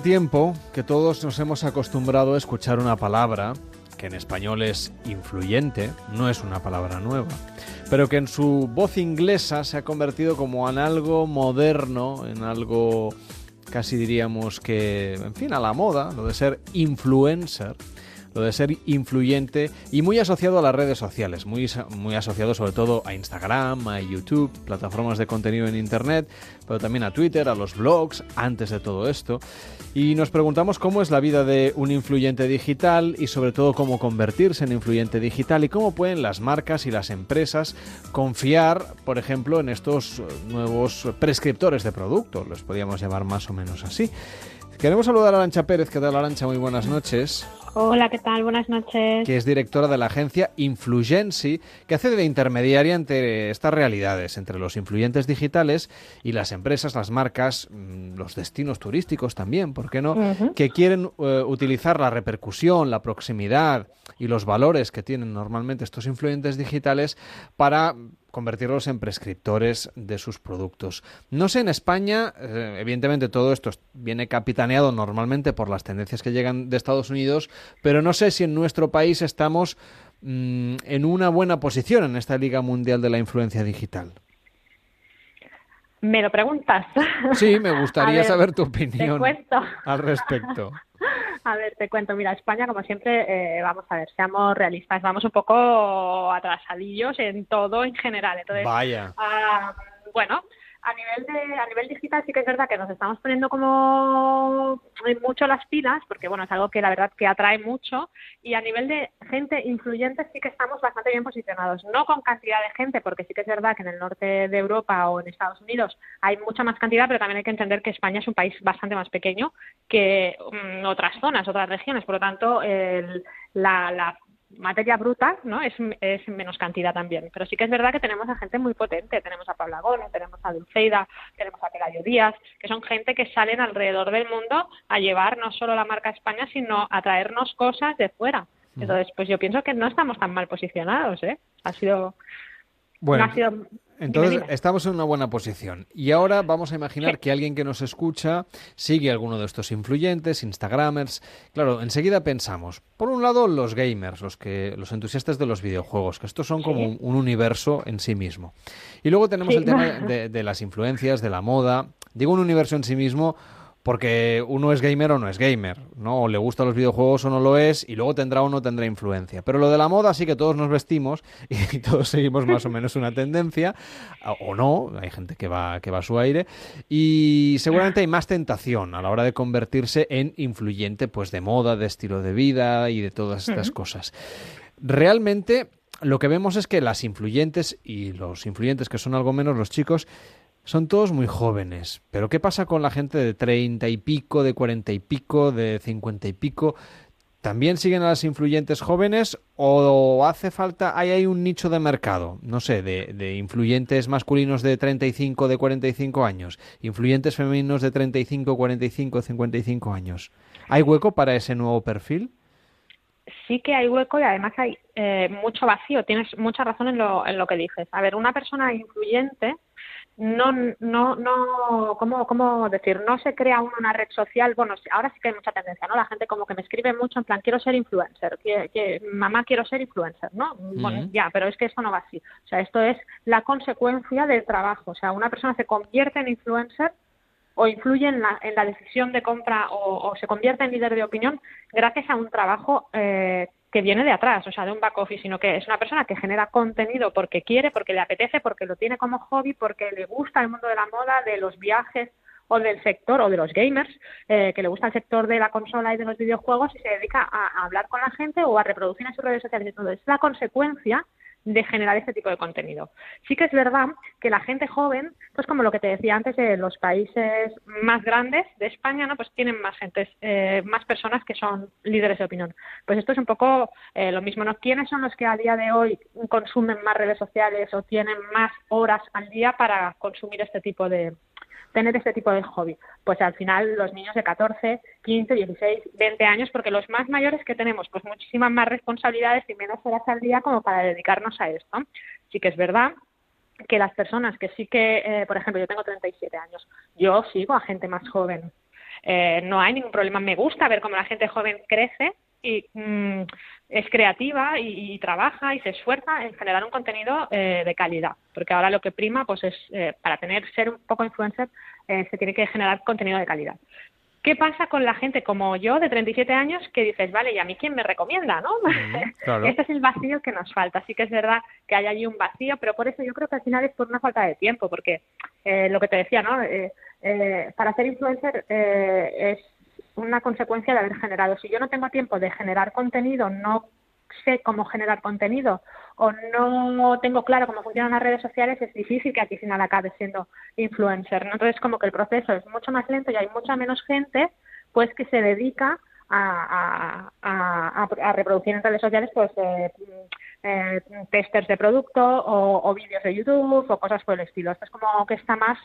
tiempo que todos nos hemos acostumbrado a escuchar una palabra que en español es influyente, no es una palabra nueva, pero que en su voz inglesa se ha convertido como en algo moderno, en algo casi diríamos que, en fin, a la moda, lo de ser influencer lo de ser influyente y muy asociado a las redes sociales, muy, muy asociado sobre todo a Instagram, a YouTube, plataformas de contenido en Internet, pero también a Twitter, a los blogs, antes de todo esto. Y nos preguntamos cómo es la vida de un influyente digital y sobre todo cómo convertirse en influyente digital y cómo pueden las marcas y las empresas confiar, por ejemplo, en estos nuevos prescriptores de producto, los podríamos llamar más o menos así. Queremos saludar a Arancha Pérez. ¿Qué tal, Arancha? Muy buenas noches. Hola, ¿qué tal? Buenas noches. Que es directora de la agencia Influency, que hace de intermediaria entre estas realidades, entre los influyentes digitales y las empresas, las marcas, mm, los destinos turísticos también, ¿por qué no? Que quieren eh, utilizar la repercusión, la proximidad y los valores que tienen normalmente estos influyentes digitales para convertirlos en prescriptores de sus productos. No sé, en España, eh, evidentemente todo esto viene capitaneado normalmente por las tendencias que llegan de Estados Unidos, pero no sé si en nuestro país estamos mm, en una buena posición en esta Liga Mundial de la Influencia Digital. Me lo preguntas. Sí, me gustaría saber tu opinión al respecto. A ver, te cuento. Mira, España, como siempre, eh, vamos a ver, seamos realistas, vamos un poco atrasadillos en todo en general. Entonces, Vaya. Ah, bueno, a nivel de a nivel digital sí que es verdad que nos estamos poniendo como mucho las pilas porque bueno es algo que la verdad que atrae mucho y a nivel de gente influyente sí que estamos bastante bien posicionados. No con cantidad de gente porque sí que es verdad que en el norte de Europa o en Estados Unidos hay mucha más cantidad pero también hay que entender que España es un país bastante más pequeño que mm, otras zonas otras regiones. Por lo tanto el, la, la materia bruta, ¿no? Es, es menos cantidad también. Pero sí que es verdad que tenemos a gente muy potente. Tenemos a Pablo Agón, tenemos a Dulceida, tenemos a Pelayo Díaz, que son gente que salen alrededor del mundo a llevar no solo la marca España, sino a traernos cosas de fuera. Entonces, pues yo pienso que no estamos tan mal posicionados, ¿eh? Ha sido... Bueno, ha sido entonces, estamos en una buena posición. Y ahora vamos a imaginar que alguien que nos escucha sigue alguno de estos influyentes, Instagramers. Claro, enseguida pensamos, por un lado, los gamers, los que, los entusiastas de los videojuegos, que estos son como un, universo en sí mismo. Y luego tenemos el tema de, de las influencias, de la moda. Digo un universo en sí mismo porque uno es gamer o no es gamer, ¿no? O le gustan los videojuegos o no lo es, y luego tendrá o no tendrá influencia. Pero lo de la moda sí que todos nos vestimos y todos seguimos más o menos una tendencia, o no, hay gente que va, que va a su aire, y seguramente hay más tentación a la hora de convertirse en influyente, pues de moda, de estilo de vida y de todas estas cosas. Realmente lo que vemos es que las influyentes y los influyentes que son algo menos los chicos son todos muy jóvenes, pero ¿qué pasa con la gente de treinta y pico, de cuarenta y pico, de cincuenta y pico? ¿También siguen a las influyentes jóvenes o hace falta, hay, un nicho de mercado, no sé, de, de influyentes masculinos de 35, de 45 años, influyentes femeninos de 35, 45, 55 años? ¿Hay hueco para ese nuevo perfil? sí que hay hueco y además hay eh, mucho vacío. Tienes mucha razón en lo, en lo que dices. A ver, una persona influyente no, no, no, ¿cómo, ¿cómo decir? No se crea una red social, bueno, ahora sí que hay mucha tendencia, ¿no? La gente como que me escribe mucho en plan, quiero ser influencer, que, mamá quiero ser influencer, ¿no? Bueno, ya, pero es que esto no va así. O sea, esto es la consecuencia del trabajo. O sea, una persona se convierte en influencer o influye en la, en la decisión de compra o, se convierte en líder de opinión gracias a un trabajo eh, que viene de atrás, o sea, de un back office, sino que es una persona que genera contenido porque quiere, porque le apetece, porque lo tiene como hobby, porque le gusta el mundo de la moda, de los viajes o del sector o de los gamers, eh, que le gusta el sector de la consola y de los videojuegos y se dedica a, hablar con la gente o a reproducir en sus redes sociales. Entonces, es la consecuencia de generar este tipo de contenido. Sí que es verdad que la gente joven, pues como lo que te decía antes, de los países más grandes de España, ¿no? Pues tienen más gentes, eh, más personas que son líderes de opinión. Pues esto es un poco eh, lo mismo, ¿no? ¿Quiénes son los que a día de hoy consumen más redes sociales o tienen más horas al día para consumir este tipo de, tener este tipo de hobby? Pues al final los niños de 14, 15, 16, 20 años, porque los más mayores que tenemos, pues muchísimas más responsabilidades y menos horas al día como para dedicarnos a esto. Sí que es verdad que las personas que sí que, eh, por ejemplo, yo tengo 37 años, yo sigo a gente más joven eh, no hay ningún problema. Me gusta ver cómo la gente joven crece y mm, es creativa y, trabaja y se esfuerza en generar un contenido eh, de calidad, porque ahora lo que prima, pues es eh, para tener ser un poco influencer se tiene que generar contenido de calidad. ¿Qué pasa con la gente como yo, de 37 años, que dices, vale, ¿y a mí quién me recomienda, no? este es el vacío que nos falta. Sí que es verdad que hay allí un vacío, pero por eso yo creo que al final es por una falta de tiempo, porque eh, lo que te decía, ¿no? Eh, eh, para ser influencer es una consecuencia de haber generado. Si yo no tengo tiempo de generar contenido, no sé cómo generar contenido o no tengo claro cómo funcionan las redes sociales, es difícil que aquí al final acabe siendo influencer. Entonces, como que el proceso es mucho más lento y hay mucha menos gente pues que se dedica a, a, reproducir en redes sociales pues eh, eh, testers de producto o, o vídeos de YouTube o cosas por el estilo. Esto es como que está más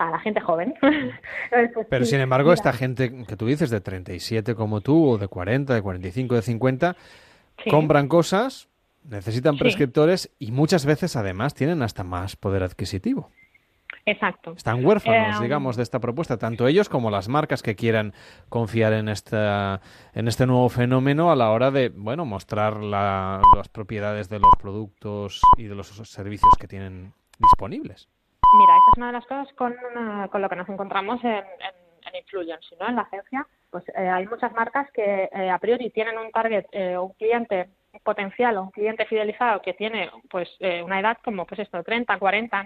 a la gente joven. Pues Pero sin embargo, esta gente que tú dices de 37 como tú, o de 40, de 45, de 50, compran cosas, necesitan prescriptores y muchas veces además tienen hasta más poder adquisitivo. Exacto. Están huérfanos, eh, digamos, de esta propuesta, tanto ellos como las marcas que quieran confiar en esta, en este nuevo fenómeno a la hora de, bueno, mostrar las propiedades de los productos y de los servicios que tienen disponibles. Mira, esa es una de las cosas con, con lo que nos encontramos en, en, Influence, ¿no? En la agencia, pues eh, hay muchas marcas que eh, a priori tienen un target, eh, un cliente potencial o un cliente fidelizado que tiene pues una edad como pues esto, 30, 40,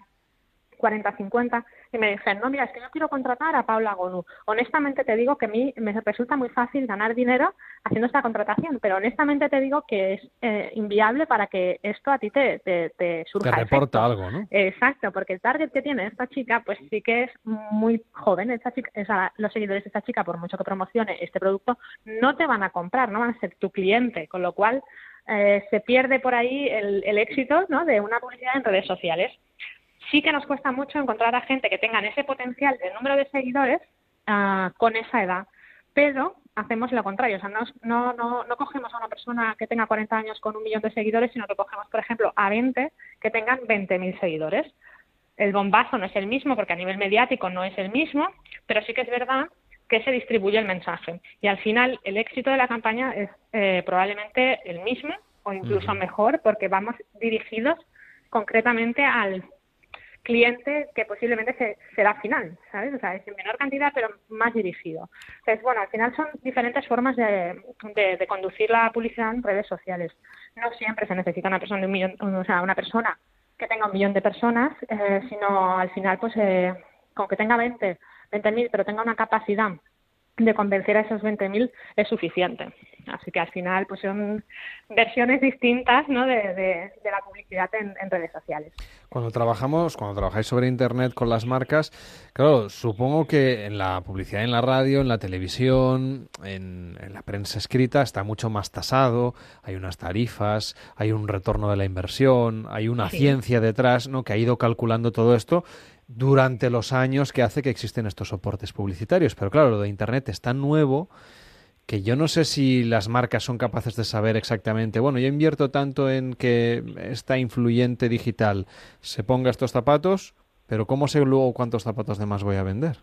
40, 50, y me dijeron, no, mira, es que yo quiero contratar a Paula Gonu. Honestamente te digo que a mí me resulta muy fácil ganar dinero haciendo esta contratación, pero honestamente te digo que es eh, inviable para que esto a ti te, te, te surja. Te reporta algo, ¿no? Exacto, porque el target que tiene esta chica, pues sí que es muy joven. Esta chica, los seguidores de esta chica, por mucho que promocione este producto, no te van a comprar, no van a ser tu cliente, con lo cual eh, se pierde por ahí el, el éxito ¿no? de una publicidad en redes sociales sí que nos cuesta mucho encontrar a gente que tengan ese potencial de número de seguidores ah, con esa edad, pero hacemos lo contrario, o sea, no, no, no, cogemos a una persona que tenga 40 años con un millón de seguidores, sino que cogemos, por ejemplo, a 20 que tengan 20.000 seguidores. El bombazo no es el mismo porque a nivel mediático no es el mismo, pero sí que es verdad que se distribuye el mensaje. Y al final el éxito de la campaña es eh, probablemente el mismo o incluso mejor porque vamos dirigidos concretamente al cliente que posiblemente se, será final, ¿sabes? O sea, es en menor cantidad, pero más dirigido. Entonces, bueno, al final son diferentes formas de, conducir la publicidad en redes sociales. No siempre se necesita una persona de un millón, o sea, una persona que tenga un millón de personas, eh, sino al final, pues, eh, con que tenga 20, 20.000, pero tenga una capacidad de convencer a esos 20.000 es suficiente. Así que al final pues son versiones distintas ¿no? de, la publicidad en, redes sociales. Cuando trabajamos, cuando trabajáis sobre Internet con las marcas, claro, supongo que en la publicidad en la radio, en la televisión, en, la prensa escrita está mucho más tasado, hay unas tarifas, hay un retorno de la inversión, hay una ciencia detrás ¿no? que ha ido calculando todo esto durante los años que hace que existen estos soportes publicitarios. Pero claro, lo de Internet es tan nuevo que yo no sé si las marcas son capaces de saber exactamente, bueno, yo invierto tanto en que esta influyente digital se ponga estos zapatos, pero ¿cómo sé luego cuántos zapatos de más voy a vender?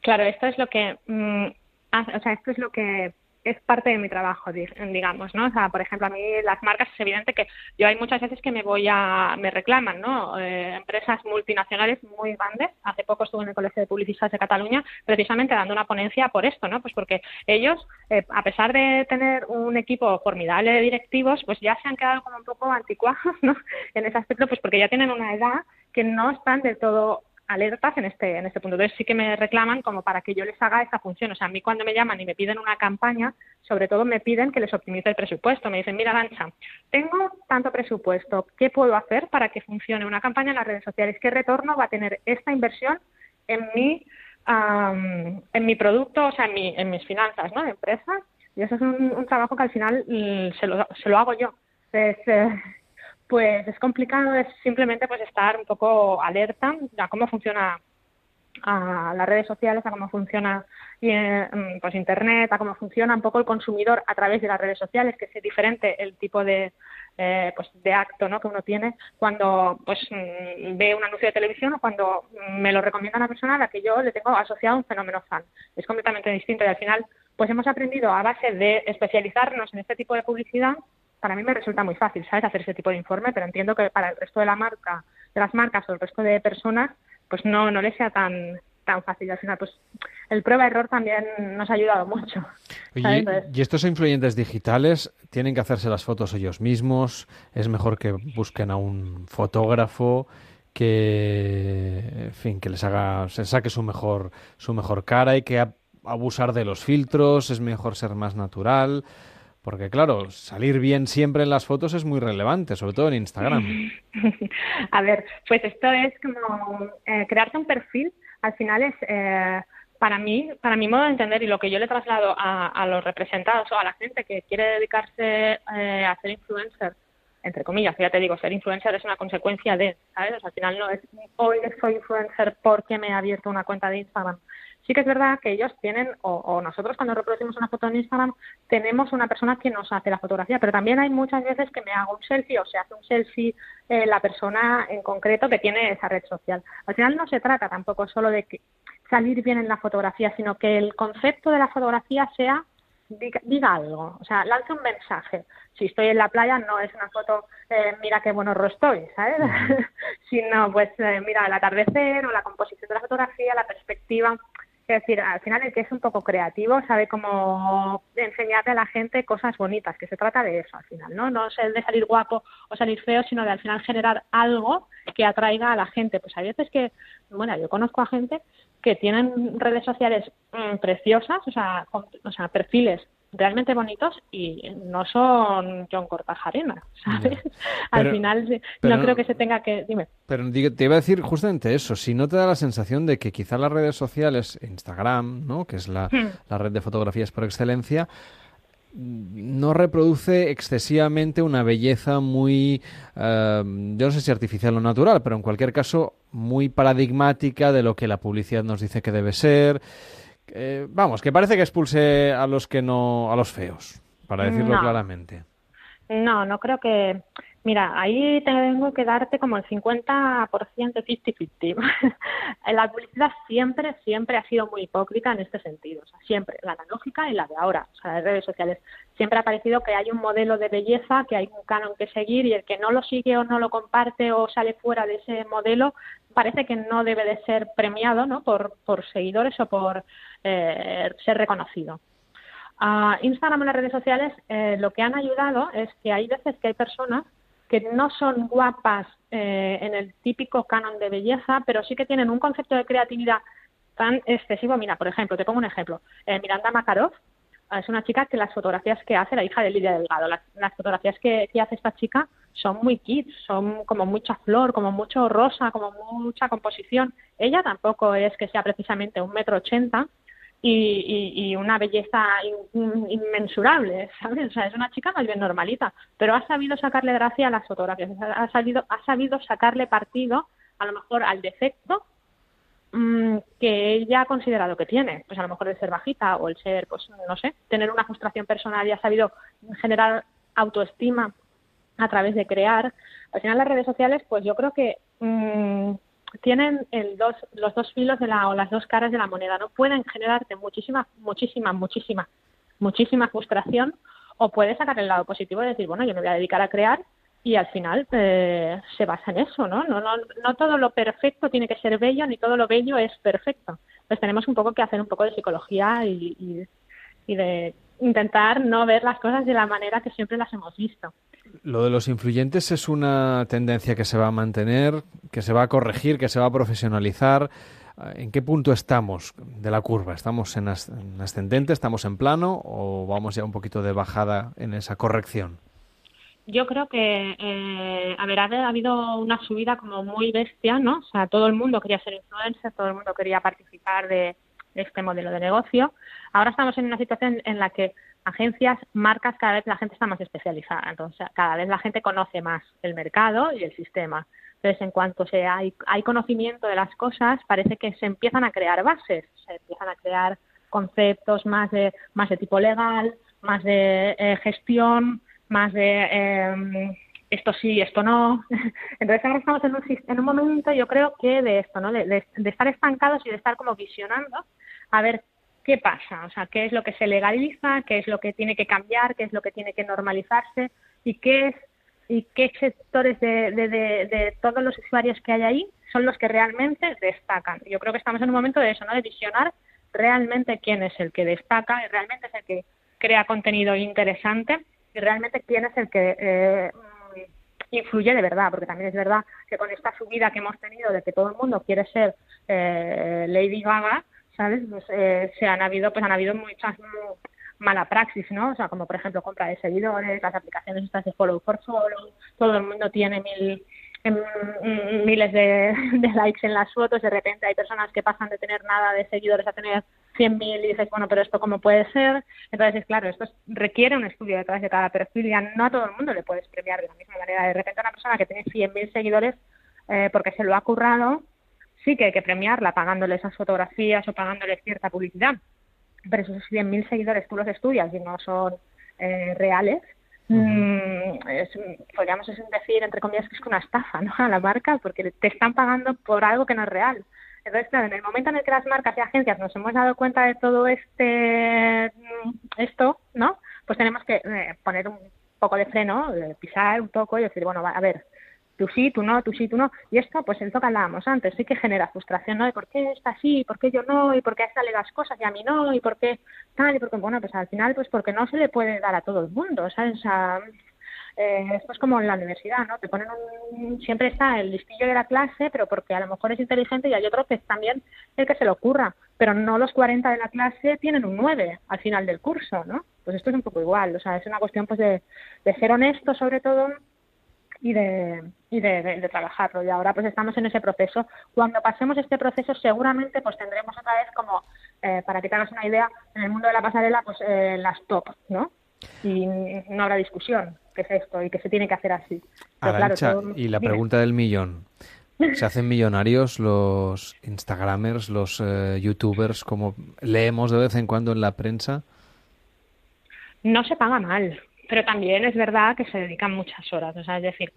Claro, esto es lo que, mm, o sea, esto es lo que es parte de mi trabajo, digamos, ¿no? O sea, por ejemplo, a mí las marcas es evidente que yo hay muchas veces que me voy a, me reclaman, ¿no? Eh, empresas multinacionales muy grandes. Hace poco estuve en el Colegio de Publicistas de Cataluña precisamente dando una ponencia por esto, ¿no? Pues porque ellos, eh, a pesar de tener un equipo formidable de directivos, pues ya se han quedado como un poco anticuados, ¿no? En ese aspecto, pues porque ya tienen una edad que no están del todo alertas en este, en este punto. Entonces sí que me reclaman como para que yo les haga esa función. O sea, a mí cuando me llaman y me piden una campaña, sobre todo me piden que les optimice el presupuesto. Me dicen, mira, Lancha, tengo tanto presupuesto, ¿qué puedo hacer para que funcione una campaña en las redes sociales? ¿Qué retorno va a tener esta inversión en mi, en mi producto, o sea, en, mi, en mis finanzas ¿no? de empresa? Y eso es un, trabajo que al final mm, se, lo, se lo hago yo. Entonces, eh, pues es complicado, es simplemente pues estar un poco alerta a cómo funciona las redes sociales, a cómo funciona eh, pues internet, a cómo funciona un poco el consumidor a través de las redes sociales, que es diferente el tipo de eh, pues de acto ¿no? que uno tiene cuando pues mm, ve un anuncio de televisión o cuando me lo recomienda una persona a la que yo le tengo asociado un fenómeno fan. Es completamente distinto y al final pues hemos aprendido a base de especializarnos en este tipo de publicidad. Para mí me resulta muy fácil, ¿sabes?, hacer ese tipo de informe, pero entiendo que para el resto de la marca, de las marcas o el resto de personas, pues no, no les sea tan tan fácil. Al final, pues el prueba-error también nos ha ayudado mucho. ¿Y estos influyentes digitales tienen que hacerse las fotos ellos mismos? ¿Es mejor que busquen a un fotógrafo? que en fin que les haga se saque su mejor su mejor cara y que abusar de los filtros es mejor ser más natural porque claro, salir bien siempre en las fotos es muy relevante, sobre todo en Instagram. A ver, pues esto es como eh, crearte un perfil al final es, eh, para mí, para mi modo de entender y lo que yo le traslado a, a los representados o a la gente que quiere dedicarse eh, a ser influencer, entre comillas, ya te digo, ser influencer es una consecuencia de, ¿sabes? al final no es hoy soy influencer porque me he abierto una cuenta de Instagram. Sí que es verdad que ellos tienen, o, nosotros cuando reproducimos una foto en Instagram, tenemos una persona que nos hace la fotografía, pero también hay muchas veces que me hago un selfie o se hace un selfie eh, la persona en concreto que tiene esa red social. Al final no se trata tampoco solo de que salir bien en la fotografía, sino que el concepto de la fotografía sea diga, algo, o sea, lance un mensaje. Si estoy en la playa no es una foto, eh, mira qué bueno estoy, ¿sabes? sino pues eh, mira el atardecer o la composición de la fotografía, la perspectiva. Es decir, al final el que es un poco creativo sabe cómo enseñarle a la gente cosas bonitas, que se trata de eso al final, ¿no? No es el de salir guapo o salir feo, sino de al final generar algo que atraiga a la gente. Pues hay veces que, bueno, yo conozco a gente que tienen redes sociales mm, preciosas, o sea, o sea, perfiles realmente bonitos y no son John Cortajarena, ¿sabes? Al final no creo que se tenga que... Dime. Pero te iba a decir justamente eso, si no te da la sensación de que quizá las redes sociales, Instagram, ¿no? que es la, hmm. la red de fotografías por excelencia, no reproduce excesivamente una belleza muy, eh, yo no sé si artificial o natural, pero en cualquier caso muy paradigmática de lo que la publicidad nos dice que debe ser. Eh, vamos, que parece que expulse a los que no, a los feos, para decirlo claramente. No, no creo que. Mira, ahí tengo que darte como el 50% 50-50. la publicidad siempre, siempre ha sido muy hipócrita en este sentido. O sea, siempre, la analógica y la de ahora, o sea, las redes sociales. Siempre ha parecido que hay un modelo de belleza, que hay un canon que seguir y el que no lo sigue o no lo comparte o sale fuera de ese modelo, parece que no debe de ser premiado ¿no? por, seguidores o por eh, ser reconocido. Instagram y las redes sociales eh, lo que han ayudado es que hay veces que hay personas que no son guapas eh, en el típico canon de belleza, pero sí que tienen un concepto de creatividad tan excesivo. Mira, por ejemplo, te pongo un ejemplo. Miranda Makarov es una chica que las fotografías que hace, la hija de Lidia Delgado, las, fotografías que, hace esta chica son muy kids, son como mucha flor, como mucho rosa, como mucha composición. Ella tampoco es que sea precisamente un metro ochenta, y, una belleza inmensurable, ¿sabes? O sea, es una chica más bien normalita, pero ha sabido sacarle gracia a las fotografías, ha sabido, ha sabido sacarle partido a lo mejor al defecto mm, que ella ha considerado que tiene, pues a lo mejor el ser bajita o el ser, pues no sé, tener una frustración personal y ha sabido generar autoestima a través de crear. Al final las redes sociales, pues yo creo que mm, tienen el dos, los dos filos de la, o las dos caras de la moneda, ¿no? Pueden generarte muchísima, muchísima, muchísima, muchísima frustración o puedes sacar el lado positivo y decir, bueno, yo me voy a dedicar a crear y al final eh, se basa en eso, ¿no? No, ¿no? no todo lo perfecto tiene que ser bello ni todo lo bello es perfecto. Pues tenemos un poco que hacer un poco de psicología y, y de intentar no ver las cosas de la manera que siempre las hemos visto. Lo de los influyentes es una tendencia que se va a mantener, que se va a corregir, que se va a profesionalizar. ¿En qué punto estamos de la curva? ¿Estamos en ascendente, estamos en plano o vamos ya un poquito de bajada en esa corrección? Yo creo que, eh, a ver, ha habido una subida como muy bestia, ¿no? O sea, todo el mundo quería ser influencer, todo el mundo quería participar de este modelo de negocio. Ahora estamos en una situación en la que agencias, marcas, cada vez la gente está más especializada. Entonces, cada vez la gente conoce más el mercado y el sistema. Entonces, en cuanto se hay, hay conocimiento de las cosas, parece que se empiezan a crear bases, se empiezan a crear conceptos más de, más de tipo legal, más de eh, gestión, más de, em, esto sí, esto no. Entonces ahora estamos en un, en un momento, yo creo que de esto, ¿no? De, de, estar estancados y de estar como visionando a ver qué pasa, o sea, qué es lo que se legaliza, qué es lo que tiene que cambiar, qué es lo que tiene que normalizarse y qué es y qué sectores de, de, de, todos los usuarios que hay ahí son los que realmente destacan. Yo creo que estamos en un momento de eso, ¿no? De visionar realmente quién es el que destaca y realmente es el que crea contenido interesante y realmente quién es el que eh, influye de verdad, porque también es verdad que con esta subida que hemos tenido de que todo el mundo quiere ser eh, Lady Gaga, ¿sabes? Pues, eh, se han habido, pues han habido muchas mala praxis, ¿no? O sea, como por ejemplo compra de seguidores, las aplicaciones estas de follow for follow, todo el mundo tiene mil em, miles de, likes en las fotos, de repente hay personas que pasan de tener nada de seguidores a tener 100.000 y dices, bueno, pero esto cómo puede ser. Entonces, claro, esto requiere un estudio detrás de cada perfil y no a todo el mundo le puedes premiar de la misma manera. De repente una persona que tiene 100.000 seguidores eh, porque se lo ha currado, sí que hay que premiarla pagándole esas fotografías o pagándole cierta publicidad pero esos 100.000 seguidores tú los estudias y no son eh, reales, mm, podríamos decir, entre comillas, que es una estafa ¿no? a la marca porque te están pagando por algo que no es real. Entonces, claro, en el momento en el que las marcas y agencias nos hemos dado cuenta de todo este mm, esto, ¿no? Pues tenemos que eh, poner un poco de freno, pisar un poco y decir, bueno, a ver, tú sí, tú no, tú sí, tú no. Y esto, pues el que hablábamos antes, sí que genera frustración, ¿no? De por qué está así, por qué yo no, y por qué a esta le das cosas y a mí no, y por qué tal, y porque, bueno, pues al final, pues porque no se le puede dar a todo el mundo, ¿sabes? O sea, eh, esto es como en la universidad, ¿no? Te ponen un, siempre está el listillo de la clase, pero porque a lo mejor es inteligente y hay otro que es también el que se le ocurra, pero no los 40 de la clase tienen un 9 al final del curso, ¿no? Pues esto es un poco igual, o sea, es una cuestión pues de, de ser honesto sobre todo y de, y de, trabajarlo. Y ahora pues estamos en ese proceso. Cuando pasemos este proceso seguramente pues tendremos otra vez como, eh, para que te hagas una idea, en el mundo de la pasarela pues eh, las top, ¿no? Y no habrá discusión qué es esto y que se tiene que hacer así. y la pregunta del millón. ¿Se hacen millonarios los Instagramers, los eh, YouTubers, como leemos de vez en cuando en la prensa? No se paga mal pero también es verdad que se dedican muchas horas, o sea, es decir,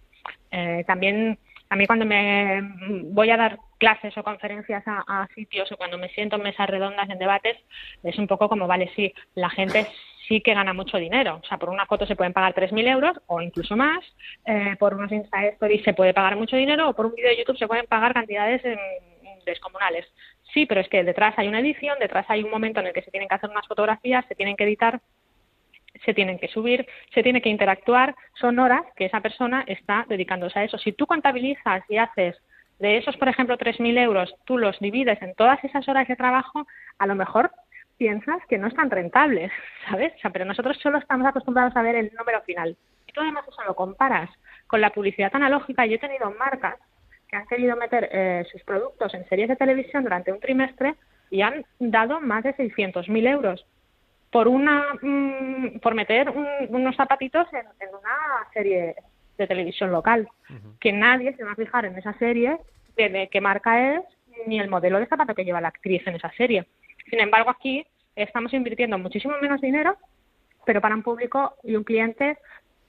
eh, también a mí cuando me voy a dar clases o conferencias a, sitios o cuando me siento en mesas redondas en debates, es un poco como, vale, sí, la gente sí que gana mucho dinero. O sea, por una foto se pueden pagar 3.000 euros o incluso más, eh, por unos Insta Stories se puede pagar mucho dinero o por un vídeo de YouTube se pueden pagar cantidades descomunales. Sí, pero es que detrás hay una edición, detrás hay un momento en el que se tienen que hacer unas fotografías, se tienen que editar se tienen que subir, se tiene que interactuar, son horas que esa persona está dedicándose a eso. Si tú contabilizas y haces de esos, por ejemplo, 3.000 euros, tú los divides en todas esas horas de trabajo, a lo mejor piensas que no están rentables, ¿sabes? Pero nosotros solo estamos acostumbrados a ver el número final. Y tú además eso lo comparas con la publicidad analógica. Yo he tenido marcas que han querido meter eh, sus productos en series de televisión durante un trimestre y han dado más de 600.000 euros por una mm, por meter unos zapatitos en, una serie de televisión local. Que nadie se va a fijar en esa serie de, qué marca es ni el modelo de zapato que lleva la actriz en esa serie. Sin embargo aquí estamos invirtiendo muchísimo menos dinero pero para un público y un cliente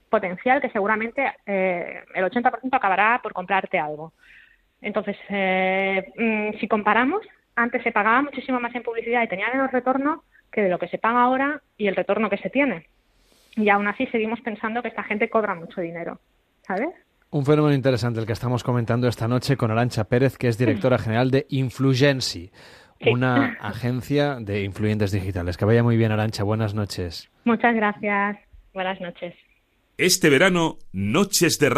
potencial que seguramente eh, el 80% acabará por comprarte algo. Entonces eh, mm, si comparamos antes se pagaba muchísimo más en publicidad y tenía menos retorno que de lo que se paga ahora y el retorno que se tiene. Y aún así seguimos pensando que esta gente cobra mucho dinero, ¿sabes? Un fenómeno interesante el que estamos comentando esta noche con Arancha Pérez, que es directora general de Influency, una agencia de influyentes digitales. Que vaya muy bien, Arancha. Buenas noches. Muchas gracias. Buenas noches. Este verano, Noches de